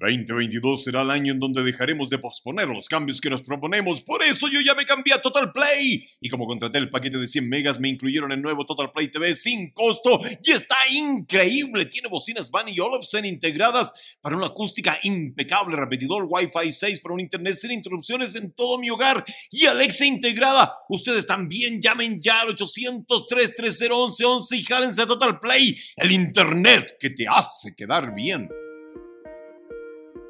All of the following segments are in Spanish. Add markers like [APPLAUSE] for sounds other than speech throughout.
2022 será el año en donde dejaremos de posponer los cambios que nos proponemos. Por eso yo ya me cambié a Total Play. Y como contraté el paquete de 100 megas, me incluyeron el nuevo Total Play TV sin costo. Y está increíble. Tiene bocinas Van y Olufsen integradas para una acústica impecable, repetidor Wi-Fi 6 para un internet sin interrupciones en todo mi hogar. Y Alexa integrada. Ustedes también llamen ya al 800 330 1111 y jálense a Total Play. El internet que te hace quedar bien.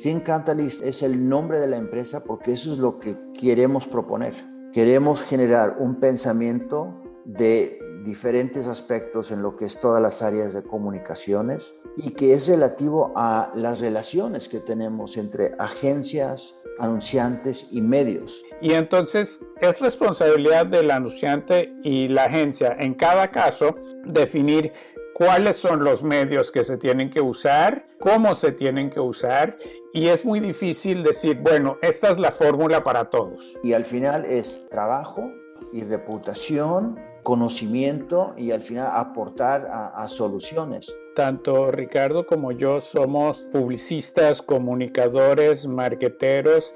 Think Catalyst es el nombre de la empresa porque eso es lo que queremos proponer. Queremos generar un pensamiento de diferentes aspectos en lo que es todas las áreas de comunicaciones y que es relativo a las relaciones que tenemos entre agencias, anunciantes y medios. Y entonces es responsabilidad del anunciante y la agencia en cada caso definir cuáles son los medios que se tienen que usar, cómo se tienen que usar y es muy difícil decir, bueno, esta es la fórmula para todos. Y al final es trabajo y reputación, conocimiento y al final aportar a, soluciones. Tanto Ricardo como yo somos publicistas, comunicadores, marqueteros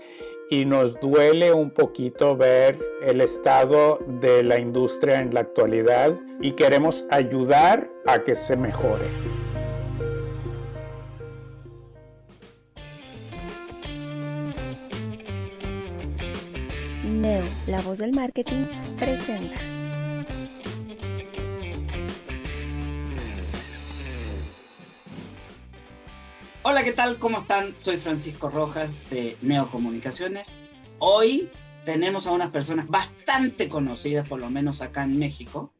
y nos duele un poquito ver el estado de la industria en la actualidad y queremos ayudar a que se mejore. La voz del marketing, presenta. Hola, ¿qué tal? ¿Cómo están? Soy Francisco Rojas de Neo Comunicaciones. Hoy tenemos a unas personas bastante conocidas, por lo menos acá en México.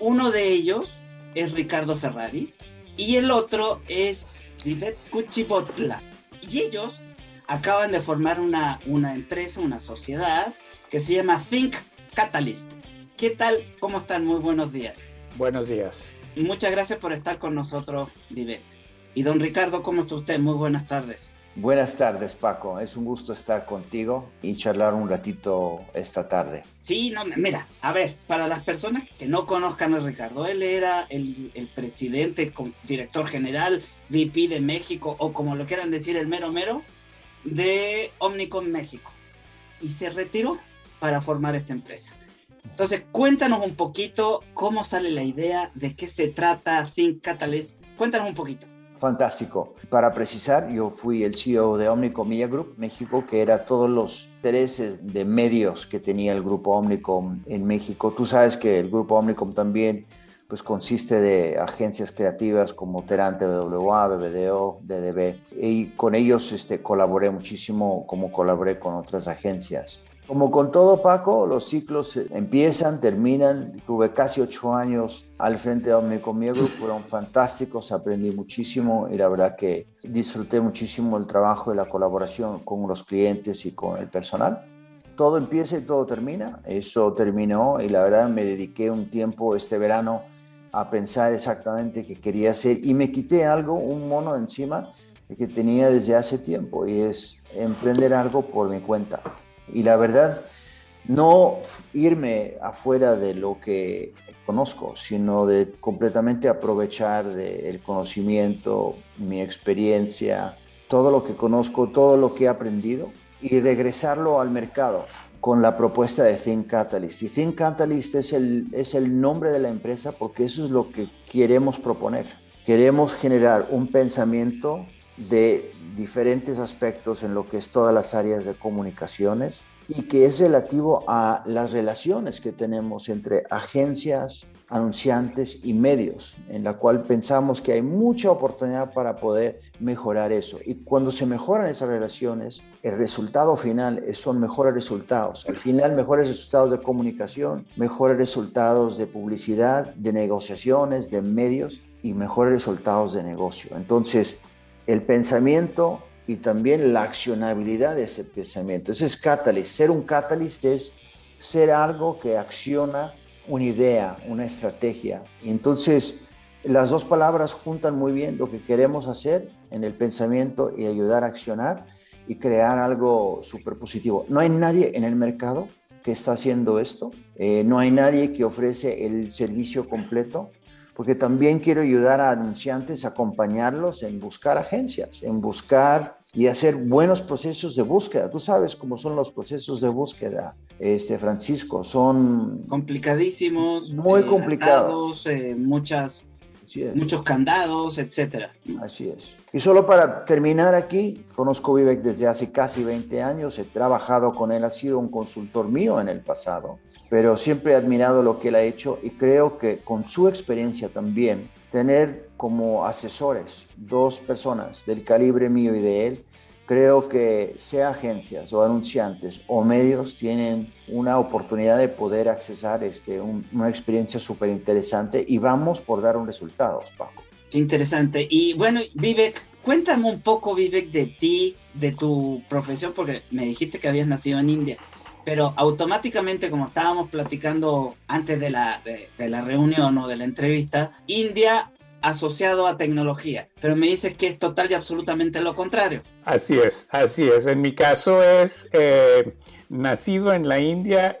Uno de ellos es Ricardo Ferraris y el otro es Rivet Cuchibotla. Y ellos acaban de formar una, una empresa, una sociedad que se llama Think Catalyst. ¿Qué tal? ¿Cómo están? Muy buenos días. Buenos días. Muchas gracias por estar con nosotros, Vive. Y don Ricardo, ¿cómo está usted? Muy buenas tardes. Buenas tardes, Paco. Es un gusto estar contigo y charlar un ratito esta tarde. Sí, no, mira, a ver, para las personas que no conozcan a Ricardo, él era el, el presidente, director general, VP de México, o como lo quieran decir, el mero mero, de Omnicom México y se retiró para formar esta empresa. Entonces, cuéntanos un poquito cómo sale la idea, de qué se trata Think Catalyst. Cuéntanos un poquito. Fantástico. Para precisar, yo fui el CEO de Omnicom Media Group México, que era todos los intereses de medios que tenía el grupo Omnicom en México. Tú sabes que el grupo Omnicom también pues consiste de agencias creativas como Terante, WWA, BBDO, DDB, y con ellos este, colaboré muchísimo como colaboré con otras agencias. Como con todo, Paco, los ciclos empiezan, terminan. Tuve casi ocho años al frente de Omnicomia [CLEARS THROAT] fueron fantásticos, aprendí muchísimo y la verdad que disfruté muchísimo el trabajo y la colaboración con los clientes y con el personal todo empieza y todo termina. Eso terminó y la verdad me dediqué un tiempo este verano a pensar exactamente qué quería hacer y me quité algo, un mono encima que tenía desde hace tiempo y es emprender algo por mi cuenta. Y la verdad, no irme afuera de lo que conozco, sino de completamente aprovechar el conocimiento, mi experiencia, todo lo que conozco, todo lo que he aprendido y regresarlo al mercado con la propuesta de Think Catalyst. Y Think Catalyst es el, es el nombre de la empresa porque eso es lo que queremos proponer. Queremos generar un pensamiento de diferentes aspectos en lo que es todas las áreas de comunicaciones y que es relativo a las relaciones que tenemos entre agencias, anunciantes y medios, en la cual pensamos que hay mucha oportunidad para poder mejorar eso. Y cuando se mejoran esas relaciones, el resultado final son mejores resultados. Al final, mejores resultados de comunicación, mejores resultados de publicidad, de negociaciones, de medios. y mejores resultados de negocio. Entonces, el pensamiento y también la accionabilidad de ese pensamiento. Ese es catalyst. Ser un catalyst es ser algo que acciona una idea, una estrategia. Y entonces, las dos palabras juntan muy bien lo que queremos hacer en el pensamiento y ayudar a accionar y crear algo súper positivo. No hay nadie en el mercado que está haciendo esto. Eh, no hay nadie que ofrece el servicio completo porque también quiero ayudar a anunciantes a acompañarlos en buscar agencias, en buscar y hacer buenos procesos de búsqueda. Tú sabes cómo son los procesos de búsqueda, este Francisco, son complicadísimos, muy eh, complicados, eh, muchas muchos candados, etcétera. Así es. Y solo para terminar aquí, conozco Vivek desde hace casi 20 años, he trabajado con él, ha sido un consultor mío en el pasado pero siempre he admirado lo que él ha hecho y creo que con su experiencia también, tener como asesores dos personas del calibre mío y de él, creo que sea agencias o anunciantes o medios tienen una oportunidad de poder accesar este, una experiencia súper interesante y vamos por dar un resultado, Paco. Qué interesante. Y bueno, Vivek, cuéntame un poco, Vivek, de ti, de tu profesión, porque me dijiste que habías nacido en India pero automáticamente, como estábamos platicando antes de la, de, la reunión o de la entrevista, India asociado a tecnología, pero me dices que es total y absolutamente lo contrario. Así es, así es. En mi caso es eh, nacido en la India,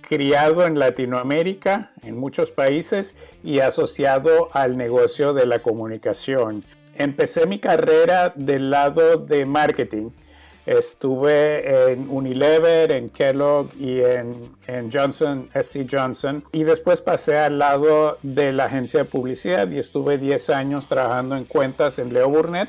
criado en Latinoamérica, en muchos países, y asociado al negocio de la comunicación. Empecé mi carrera del lado de marketing Estuve en Unilever, en Kellogg y en, Johnson, SC Johnson. Y después pasé al lado de la agencia de publicidad y estuve 10 años trabajando en cuentas en Leo Burnett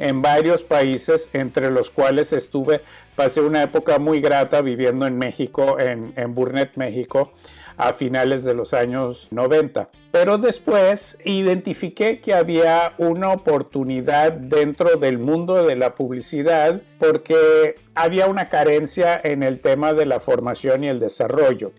en varios países, entre los cuales estuve, pasé una época muy grata viviendo en México, en, en Burnett, México a finales de los años 90. Pero después identifiqué que había una oportunidad dentro del mundo de la publicidad porque había una carencia en el tema de la formación y el desarrollo.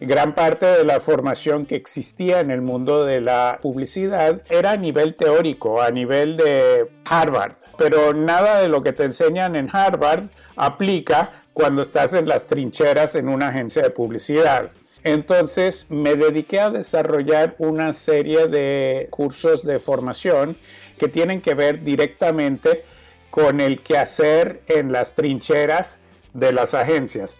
Gran parte de la formación que existía en el mundo de la publicidad era a nivel teórico, a nivel de Harvard, pero nada de lo que te enseñan en Harvard aplica cuando estás en las trincheras en una agencia de publicidad. Entonces me dediqué a desarrollar una serie de cursos de formación que tienen que ver directamente con el quehacer en las trincheras de las agencias.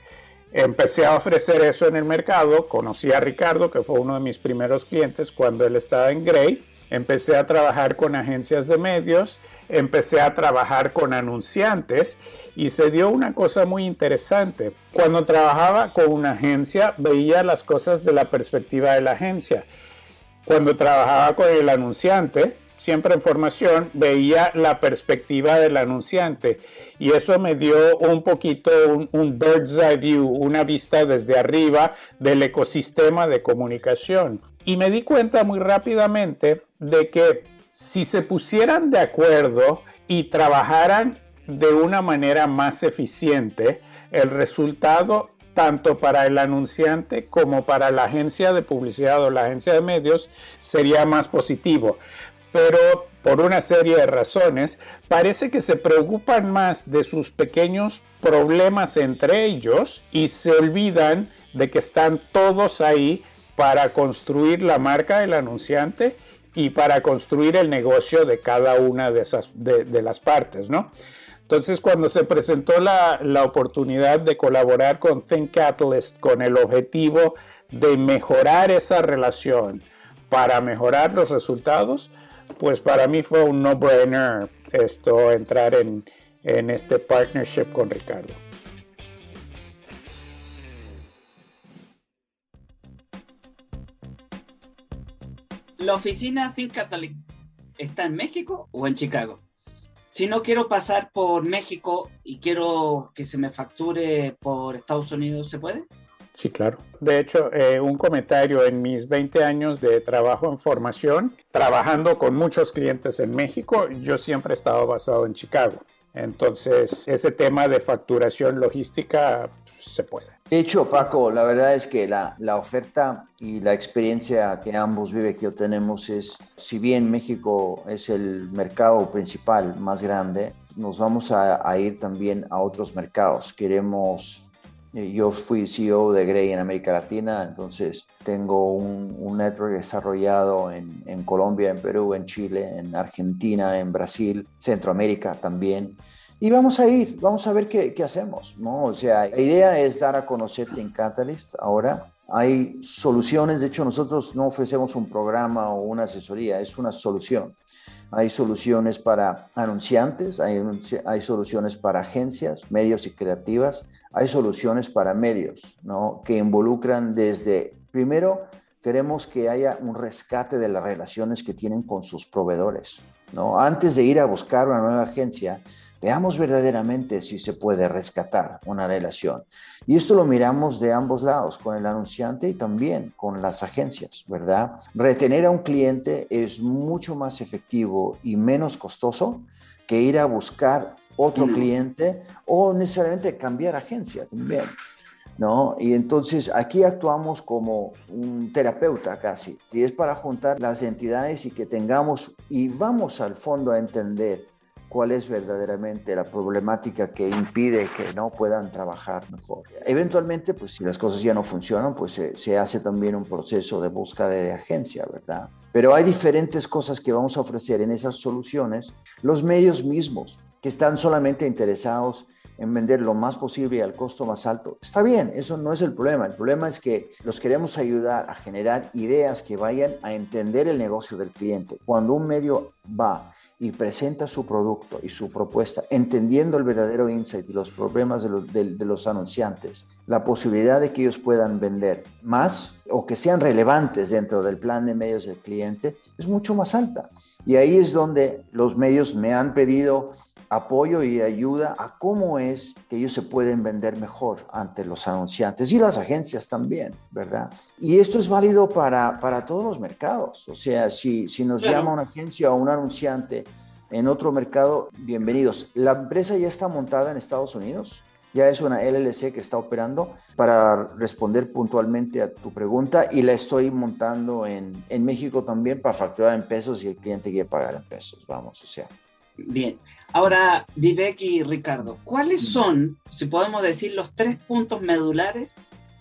Empecé a ofrecer eso en el mercado, conocí a Ricardo, que fue uno de mis primeros clientes cuando él estaba en Grey, empecé a trabajar con agencias de medios, empecé a trabajar con anunciantes y se dio una cosa muy interesante. Cuando trabajaba con una agencia veía las cosas de la perspectiva de la agencia. Cuando trabajaba con el anunciante, siempre en formación, veía la perspectiva del anunciante y eso me dio un poquito un, un, bird's eye view, una vista desde arriba del ecosistema de comunicación. Y me di cuenta muy rápidamente de que si se pusieran de acuerdo y trabajaran de una manera más eficiente, el resultado tanto para el anunciante como para la agencia de publicidad o la agencia de medios sería más positivo. Pero por una serie de razones, parece que se preocupan más de sus pequeños problemas entre ellos y se olvidan de que están todos ahí para construir la marca del anunciante y para construir el negocio de cada una de, esas, de, las partes, ¿no? Entonces, cuando se presentó la, la, oportunidad de colaborar con Think Catalyst con el objetivo de mejorar esa relación para mejorar los resultados, pues para mí fue un no-brainer esto entrar en, en este partnership con Ricardo. ¿La oficina Think Catholic está en México o en Chicago? Si no quiero pasar por México y quiero que se me facture por Estados Unidos, ¿se puede? Sí, claro. De hecho, eh, un comentario en mis 20 años de trabajo en formación, trabajando con muchos clientes en México, yo siempre he estado basado en Chicago. Entonces, ese tema de facturación logística se puede. De hecho, Paco, la verdad es que la, la oferta y la experiencia que ambos vive que tenemos es, si bien México es el mercado principal más grande, nos vamos a, ir también a otros mercados. Queremos eh, yo fui CEO de Grey en América Latina, entonces tengo un, un network desarrollado en, Colombia, en Perú, en Chile, en Argentina, en Brasil, Centroamérica también. Y vamos a ir, vamos a ver qué, hacemos, ¿no? O sea, la idea es dar a conocer Think Catalyst ahora. Hay soluciones, de hecho nosotros no ofrecemos un programa o una asesoría, es una solución. Hay soluciones para anunciantes, hay, hay soluciones para agencias, medios y creativas, hay soluciones para medios, ¿no? Que involucran desde, primero, queremos que haya un rescate de las relaciones que tienen con sus proveedores, ¿no? Antes de ir a buscar una nueva agencia, veamos verdaderamente si se puede rescatar una relación. Y esto lo miramos de ambos lados, con el anunciante y también con las agencias, ¿verdad? Retener a un cliente es mucho más efectivo y menos costoso que ir a buscar otro cliente o necesariamente cambiar agencia también. ¿No? Y entonces aquí actuamos como un terapeuta casi, y es para juntar las entidades y que tengamos y vamos al fondo a entender cuál es verdaderamente la problemática que impide que no puedan trabajar mejor. Eventualmente, pues si las cosas ya no funcionan, pues se, se hace también un proceso de búsqueda de agencia, ¿verdad? Pero hay diferentes cosas que vamos a ofrecer en esas soluciones. Los medios mismos, que están solamente interesados en vender lo más posible al costo más alto. Está bien, eso no es el problema. El problema es que los queremos ayudar a generar ideas que vayan a entender el negocio del cliente. Cuando un medio va y presenta su producto y su propuesta, entendiendo el verdadero insight y los problemas de los, de, de los anunciantes, la posibilidad de que ellos puedan vender más o que sean relevantes dentro del plan de medios del cliente es mucho más alta. Y ahí es donde los medios me han pedido apoyo y ayuda a cómo es que ellos se pueden vender mejor ante los anunciantes y las agencias también, ¿verdad? Y esto es válido para, para todos los mercados. O sea, si, si nos llama una agencia o un anunciante en otro mercado, bienvenidos. La empresa ya está montada en Estados Unidos, ya es una LLC que está operando para responder puntualmente a tu pregunta y la estoy montando en, en México también para facturar en pesos y el cliente quiere pagar en pesos, vamos, o sea. Bien, ahora Vivek y Ricardo, ¿cuáles son, si podemos decir, los tres puntos medulares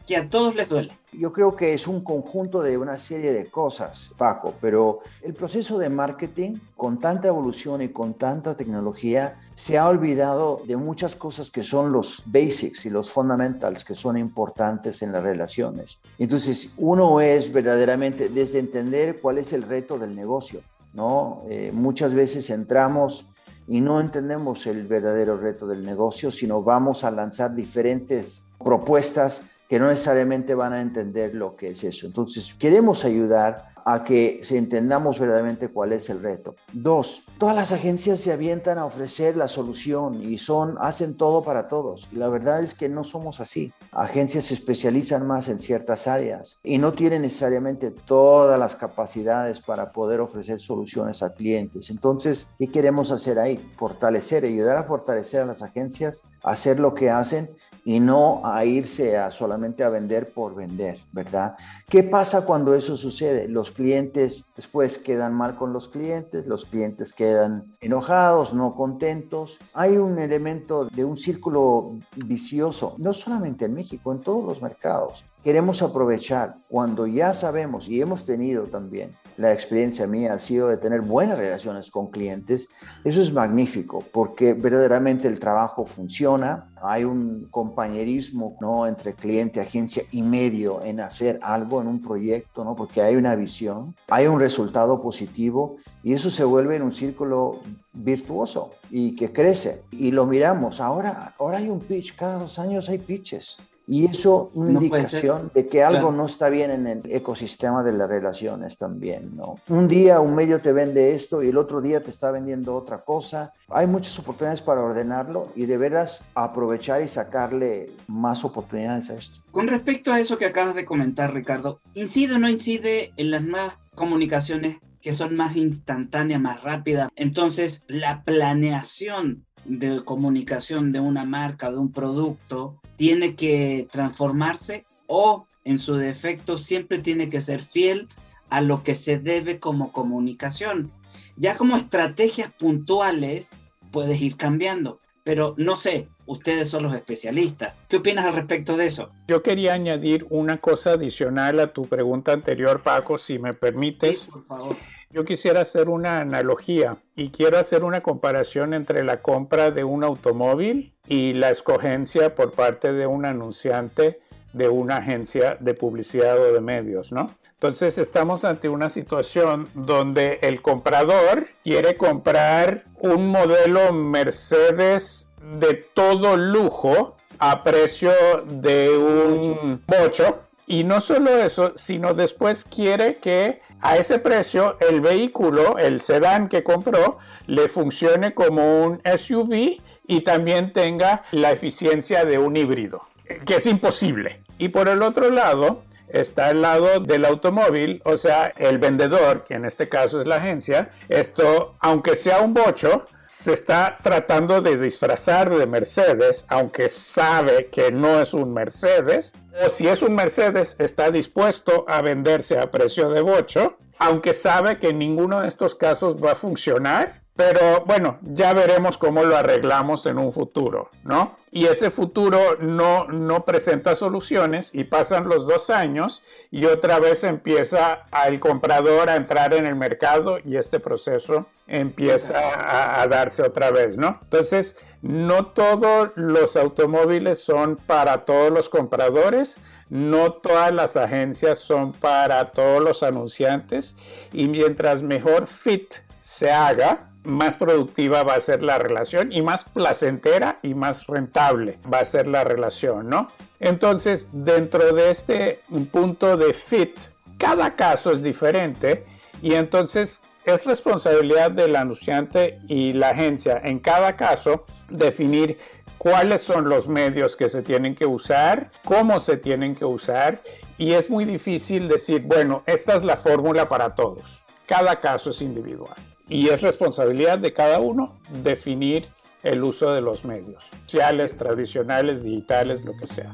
que a todos les duele? Yo creo que es un conjunto de una serie de cosas, Paco, pero el proceso de marketing, con tanta evolución y con tanta tecnología, se ha olvidado de muchas cosas que son los basics y los fundamentals que son importantes en las relaciones. Entonces, uno es verdaderamente desde entender cuál es el reto del negocio. ¿No? Eh, muchas veces entramos y no entendemos el verdadero reto del negocio, sino vamos a lanzar diferentes propuestas que no necesariamente van a entender lo que es eso. Entonces, queremos ayudar a que entendamos verdaderamente cuál es el reto. Dos, todas las agencias se avientan a ofrecer la solución y son, hacen todo para todos. Y la verdad es que no somos así. Agencias se especializan más en ciertas áreas y no tienen necesariamente todas las capacidades para poder ofrecer soluciones a clientes. Entonces, ¿qué queremos hacer ahí? Fortalecer, ayudar a fortalecer a las agencias, hacer lo que hacen y no a irse a solamente a vender por vender, ¿verdad? ¿Qué pasa cuando eso sucede? Los clientes después quedan mal con los clientes, los clientes quedan enojados, no contentos. Hay un elemento de un círculo vicioso, no solamente en México, en todos los mercados. Queremos aprovechar cuando ya sabemos y hemos tenido también la experiencia mía ha sido de tener buenas relaciones con clientes. Eso es magnífico porque verdaderamente el trabajo funciona. Hay un compañerismo ¿no? entre cliente, agencia y medio en hacer algo en un proyecto, ¿no? porque hay una visión, hay un resultado positivo y eso se vuelve en un círculo virtuoso y que crece. Y lo miramos. Ahora, ahora hay un pitch, cada dos años hay pitches. Y eso una no indicación de que algo claro. no está bien en el ecosistema de las relaciones también, ¿no? Un día un medio te vende esto y el otro día te está vendiendo otra cosa. Hay muchas oportunidades para ordenarlo y de veras aprovechar y sacarle más oportunidades a esto. Con respecto a eso que acabas de comentar, Ricardo, ¿incide o no incide en las nuevas comunicaciones que son más instantáneas, más rápidas? Entonces, la planeación de comunicación de una marca, de un producto, tiene que transformarse o en su defecto siempre tiene que ser fiel a lo que se debe como comunicación. Ya como estrategias puntuales puedes ir cambiando, pero no sé, ustedes son los especialistas. ¿Qué opinas al respecto de eso? Yo quería añadir una cosa adicional a tu pregunta anterior, Paco, si me permites. Sí, por favor. Yo quisiera hacer una analogía y quiero hacer una comparación entre la compra de un automóvil y la escogencia por parte de un anunciante de una agencia de publicidad o de medios, ¿no? Entonces estamos ante una situación donde el comprador quiere comprar un modelo Mercedes de todo lujo a precio de un bocho y no solo eso, sino después quiere que a ese precio el vehículo, el sedán que compró, le funcione como un SUV y también tenga la eficiencia de un híbrido, que es imposible. Y por el otro lado, está el lado del automóvil, o sea, el vendedor, que en este caso es la agencia, esto, aunque sea un bocho, se está tratando de disfrazar de Mercedes, aunque sabe que no es un Mercedes, o si es un Mercedes, está dispuesto a venderse a precio de bocho, aunque sabe que en ninguno de estos casos va a funcionar, pero bueno, ya veremos cómo lo arreglamos en un futuro, ¿no? Y ese futuro no, no presenta soluciones y pasan los dos años y otra vez empieza el comprador a entrar en el mercado y este proceso empieza a, a darse otra vez, ¿no? Entonces, no todos los automóviles son para todos los compradores, no todas las agencias son para todos los anunciantes y mientras mejor fit se haga, más productiva va a ser la relación y más placentera y más rentable va a ser la relación, ¿no? Entonces, dentro de este punto de fit, cada caso es diferente y entonces es responsabilidad del anunciante y la agencia en cada caso definir cuáles son los medios que se tienen que usar, cómo se tienen que usar y es muy difícil decir, bueno, esta es la fórmula para todos. Cada caso es individual y es responsabilidad de cada uno definir el uso de los medios, sociales, tradicionales, digitales, lo que sea.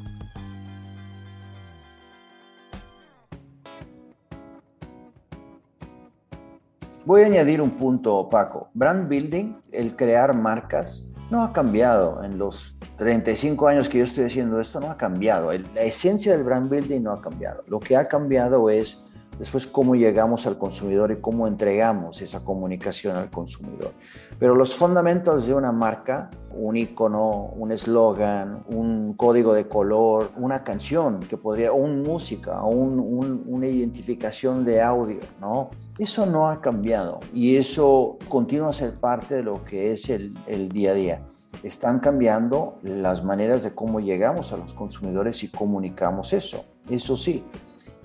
Voy a añadir un punto, Paco. Brand building, el crear marcas, no ha cambiado en los 35 años que yo estoy haciendo esto, no ha cambiado. La esencia del brand building no ha cambiado. Lo que ha cambiado es después cómo llegamos al consumidor y cómo entregamos esa comunicación al consumidor. Pero los fundamentos de una marca, un icono, un eslogan, un código de color, una canción que podría, un música, un, un, una identificación de audio, ¿no? Eso no ha cambiado y eso continúa a ser parte de lo que es el día a día están cambiando las maneras de cómo llegamos a los consumidores y comunicamos eso. Eso sí,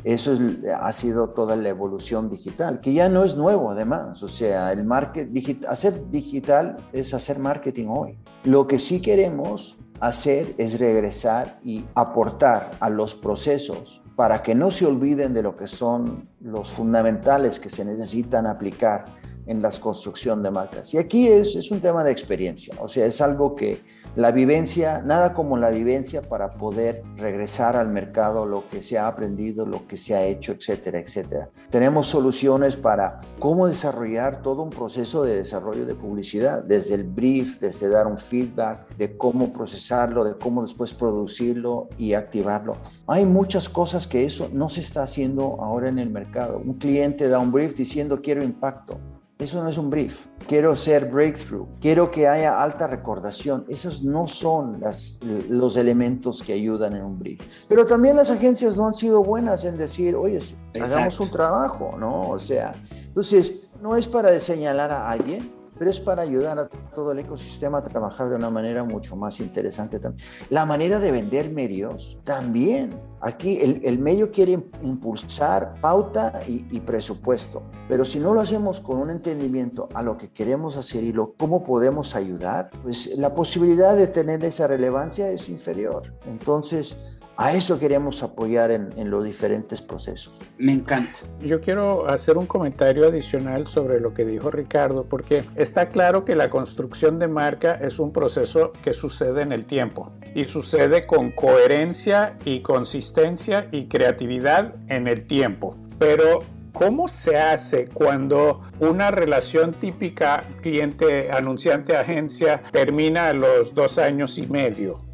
eso es, ha sido toda la evolución digital, que ya no es nuevo además. O sea, el market, hacer digital es hacer marketing hoy. Lo que sí queremos hacer es regresar y aportar a los procesos para que no se olviden de lo que son los fundamentales que se necesitan aplicar en la construcción de marcas. Y aquí es, es un tema de experiencia, o sea, es algo que la vivencia, nada como la vivencia para poder regresar al mercado lo que se ha aprendido, lo que se ha hecho, etcétera, etcétera. Tenemos soluciones para cómo desarrollar todo un proceso de desarrollo de publicidad, desde el brief, desde dar un feedback, de cómo procesarlo, de cómo después producirlo y activarlo. Hay muchas cosas que eso no se está haciendo ahora en el mercado. Un cliente da un brief diciendo quiero impacto. Eso no es un brief. Quiero ser breakthrough. Quiero que haya alta recordación. Esos no son las, los elementos que ayudan en un brief. Pero también las agencias no han sido buenas en decir, oye, Exacto. hagamos un trabajo, ¿no? O sea, entonces, no es para señalar a alguien, pero es para ayudar a todo el ecosistema a trabajar de una manera mucho más interesante también. La manera de vender medios también. Aquí el, el medio quiere impulsar pauta y, y, presupuesto, pero si no lo hacemos con un entendimiento a lo que queremos hacer y lo, cómo podemos ayudar, pues la posibilidad de tener esa relevancia es inferior. Entonces, A eso queremos apoyar en, en, los diferentes procesos. Me encanta. Yo quiero hacer un comentario adicional sobre lo que dijo Ricardo, porque está claro que la construcción de marca es un proceso que sucede en el tiempo y sucede con coherencia y consistencia y creatividad en el tiempo. Pero ¿Cómo se hace cuando una relación típica cliente-anunciante-agencia termina a los dos años y medio?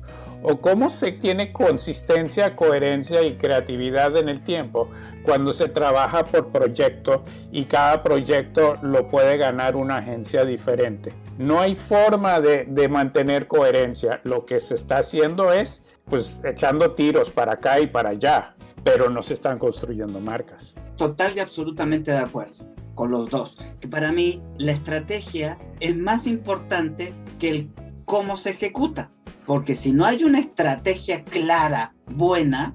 ¿O cómo se tiene consistencia, coherencia y creatividad en el tiempo cuando se trabaja por proyecto y cada proyecto lo puede ganar una agencia diferente? No hay forma de, de mantener coherencia. Lo que se está haciendo es pues echando tiros para acá y para allá, pero no se están construyendo marcas total y absolutamente de acuerdo con los dos. Que para mí la estrategia es más importante que el cómo se ejecuta. Porque si no hay una estrategia clara, buena,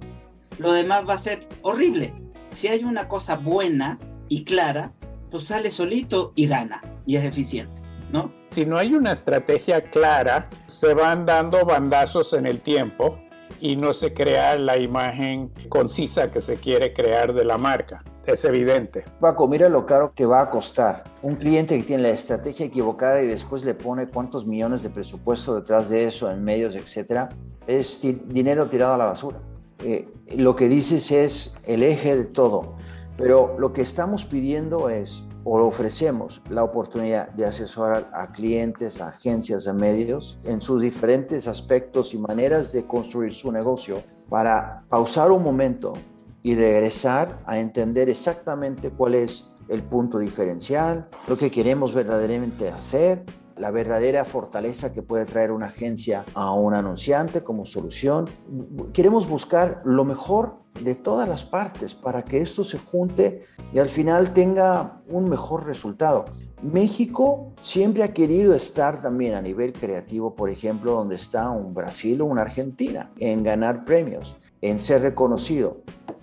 lo demás va a ser horrible. Si hay una cosa buena y clara, pues sale solito y gana y es eficiente, ¿no? Si no hay una estrategia clara, se van dando bandazos en el tiempo y no se crea la imagen concisa que se quiere crear de la marca es evidente. Paco, mira lo caro que va a costar. Un cliente que tiene la estrategia equivocada y después le pone cuántos millones de presupuesto detrás de eso, en medios, etcétera, es dinero tirado a la basura. Eh, lo que dices es el eje de todo, pero lo que estamos pidiendo es o ofrecemos la oportunidad de asesorar a clientes, a agencias, a medios en sus diferentes aspectos y maneras de construir su negocio para pausar un momento, y regresar a entender exactamente cuál es el punto diferencial, lo que queremos verdaderamente hacer, la verdadera fortaleza que puede traer una agencia a un anunciante como solución. Queremos buscar lo mejor de todas las partes para que esto se junte y al final tenga un mejor resultado. México siempre ha querido estar también a nivel creativo, por ejemplo, donde está un Brasil o una Argentina, en ganar premios, en ser reconocido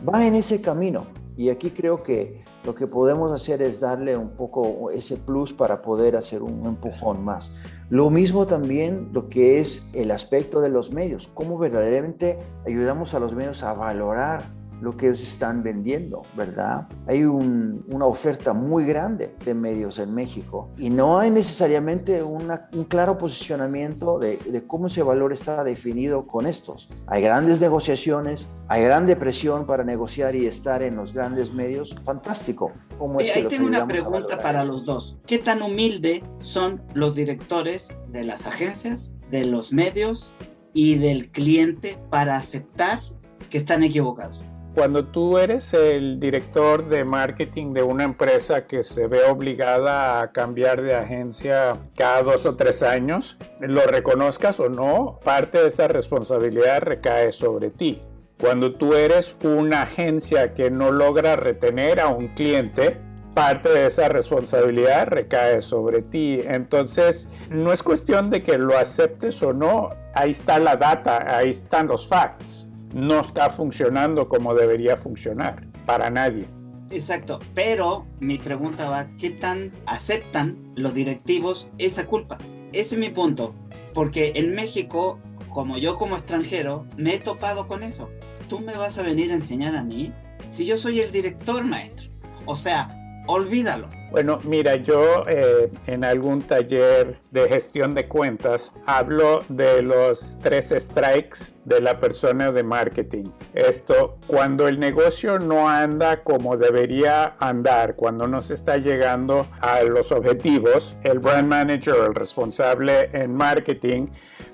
va en ese camino. Y aquí creo que lo que podemos hacer es darle un poco ese plus para poder hacer un empujón más. Lo mismo también lo que es el aspecto de los medios, cómo verdaderamente ayudamos a los medios a valorar lo que ellos están vendiendo, ¿verdad? Hay una oferta muy grande de medios en México y no hay necesariamente un claro posicionamiento de, cómo ese valor está definido con estos. Hay grandes negociaciones, hay grande presión para negociar y estar en los grandes medios. Fantástico. ¿Cómo es ahí tengo una pregunta para los dos. ¿Qué tan humilde son los directores de las agencias, de los medios y del cliente para aceptar que están equivocados? Cuando tú eres el director de marketing de una empresa que se ve obligada a cambiar de agencia cada dos o tres años, lo reconozcas o no, parte de esa responsabilidad recae sobre ti. Cuando tú eres una agencia que no logra retener a un cliente, parte de esa responsabilidad recae sobre ti. Entonces, no es cuestión de que lo aceptes o no, ahí está la data, ahí están los facts no está funcionando como debería funcionar para nadie. Exacto, pero mi pregunta va, ¿qué tan aceptan los directivos esa culpa? Ese es mi punto, porque en México, como yo como extranjero, me he topado con eso. ¿Tú me vas a venir a enseñar a mí? Si yo soy el director maestro. O sea, olvídalo. Bueno, mira, yo eh, en algún taller de gestión de cuentas hablo de los tres strikes de la persona de marketing. Esto, cuando el negocio no anda como debería andar, cuando no se está llegando a los objetivos, el brand manager, el responsable en marketing,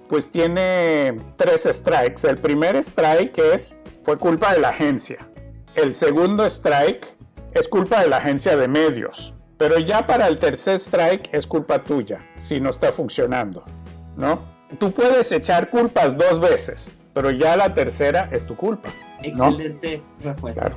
pues tiene tres strikes. El primer strike es, fue culpa de la agencia. El segundo strike es culpa de la agencia de medios. Pero ya para el tercer strike es culpa tuya si no está funcionando, ¿no? Tú puedes echar culpas dos veces, pero ya la tercera es tu culpa. Excelente respuesta.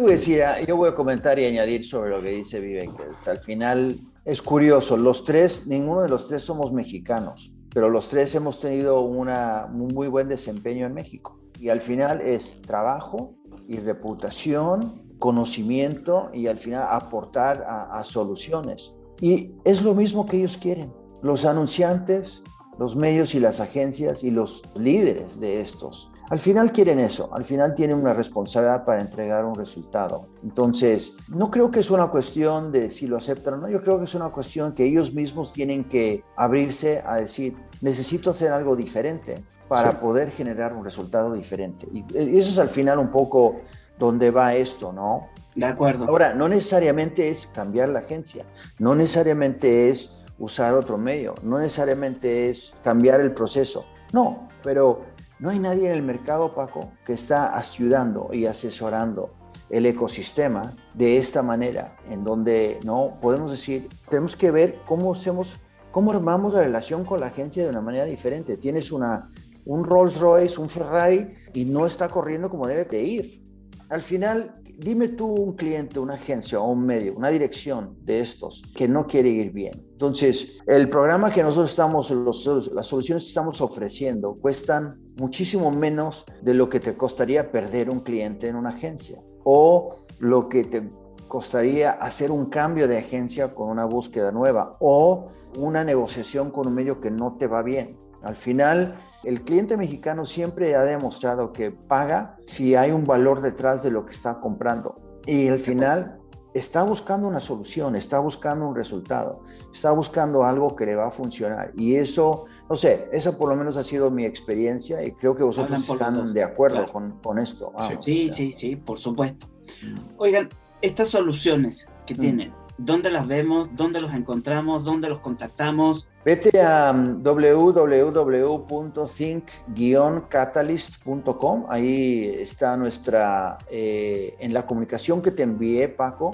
Yo voy a decir, yo voy a comentar y añadir sobre lo que dice Vivek. Hasta el final es curioso, los tres, ninguno de los tres somos mexicanos, pero los tres hemos tenido una, un muy buen desempeño en México. Y al final es trabajo y reputación conocimiento y al final aportar a, soluciones. Y es lo mismo que ellos quieren. Los anunciantes, los medios y las agencias y los líderes de estos. Al final quieren eso, al final tienen una responsabilidad para entregar un resultado. Entonces, no creo que es una cuestión de si lo aceptan o no, yo creo que es una cuestión que ellos mismos tienen que abrirse a decir, necesito hacer algo diferente para poder generar un resultado diferente. Y eso es al final un poco donde va esto, ¿no? De acuerdo. Ahora, no necesariamente es cambiar la agencia, no necesariamente es usar otro medio, no necesariamente es cambiar el proceso, no, pero no hay nadie en el mercado, Paco, que está ayudando y asesorando el ecosistema de esta manera, en donde no podemos decir, tenemos que ver cómo hacemos, cómo armamos la relación con la agencia de una manera diferente. Tienes una, un Rolls Royce, un Ferrari y no está corriendo como debe de ir. Al final, dime tú un cliente, una agencia o un medio, una dirección de estos que no quiere ir bien. Entonces, el programa que nosotros estamos, las soluciones que estamos ofreciendo cuestan muchísimo menos de lo que te costaría perder un cliente en una agencia o lo que te costaría hacer un cambio de agencia con una búsqueda nueva o una negociación con un medio que no te va bien. Al final, el cliente mexicano siempre ha demostrado que paga si hay un valor detrás de lo que está comprando. Y al final está buscando una solución, está buscando un resultado, está buscando algo que le va a funcionar. Y eso, no sé, esa por lo menos ha sido mi experiencia y creo que vosotros están de acuerdo con, esto. sí, sí, sí, por supuesto. Mm. Oigan, estas soluciones que mm. tienen, ¿Dónde las vemos? ¿Dónde los encontramos? ¿Dónde los contactamos? Vete a um, www.think-catalyst.com. Ahí está nuestra, eh, en la comunicación que te envié, Paco,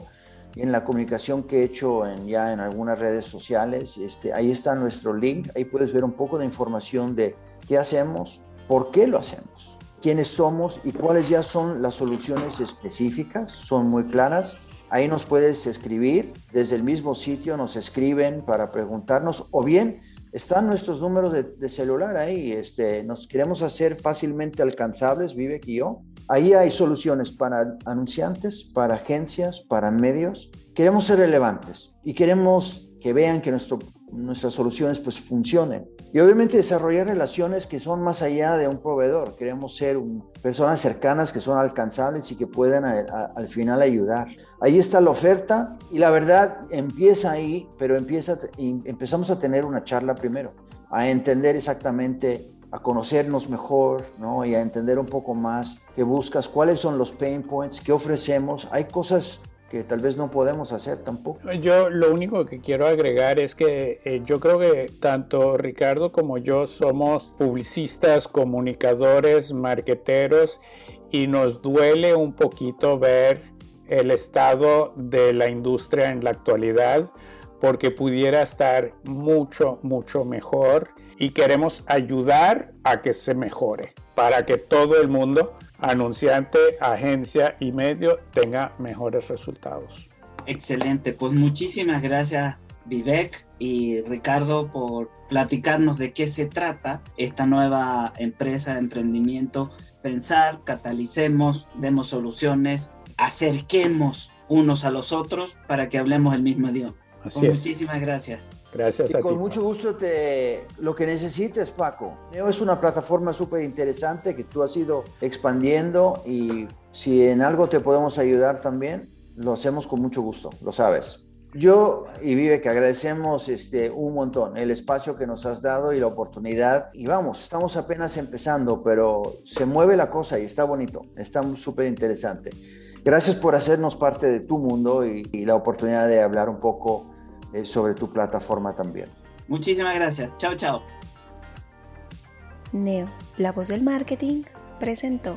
en la comunicación que he hecho en, ya en algunas redes sociales, este, ahí está nuestro link. Ahí puedes ver un poco de información de qué hacemos, por qué lo hacemos, quiénes somos y cuáles ya son las soluciones específicas. Son muy claras Ahí nos puedes escribir, desde el mismo sitio nos escriben para preguntarnos o bien están nuestros números de, celular ahí, este, nos queremos hacer fácilmente alcanzables, vive y yo. Ahí hay soluciones para anunciantes, para agencias, para medios. Queremos ser relevantes y queremos que vean que nuestro nuestras soluciones pues funcionen. Y obviamente desarrollar relaciones que son más allá de un proveedor. Queremos ser personas cercanas que son alcanzables y que puedan al final ayudar. Ahí está la oferta y la verdad empieza ahí, pero empieza, empezamos a tener una charla primero, a entender exactamente a conocernos mejor, ¿no? Y a entender un poco más qué buscas, cuáles son los pain points, qué ofrecemos. Hay cosas que tal vez no podemos hacer tampoco. Yo lo único que quiero agregar es que eh, yo creo que tanto Ricardo como yo somos publicistas, comunicadores, marqueteros y nos duele un poquito ver el estado de la industria en la actualidad porque pudiera estar mucho, mucho mejor y queremos ayudar a que se mejore para que todo el mundo anunciante, agencia y medio tenga mejores resultados. Excelente, pues muchísimas gracias Vivek y Ricardo por platicarnos de qué se trata esta nueva empresa de emprendimiento. Pensar, catalicemos, demos soluciones, acerquemos unos a los otros para que hablemos el mismo idioma. muchísimas gracias. Gracias y con mucho gusto te lo que necesites, Paco. Es una plataforma súper interesante que tú has ido expandiendo y si en algo te podemos ayudar también, lo hacemos con mucho gusto, lo sabes. Yo y Vive que agradecemos este, un montón el espacio que nos has dado y la oportunidad. Y vamos, estamos apenas empezando, pero se mueve la cosa y está bonito, está súper interesante. Gracias por hacernos parte de tu mundo y, y la oportunidad de hablar un poco eh, sobre tu plataforma también. Muchísimas gracias. Chao, chao. Neo, la voz del marketing, presentó.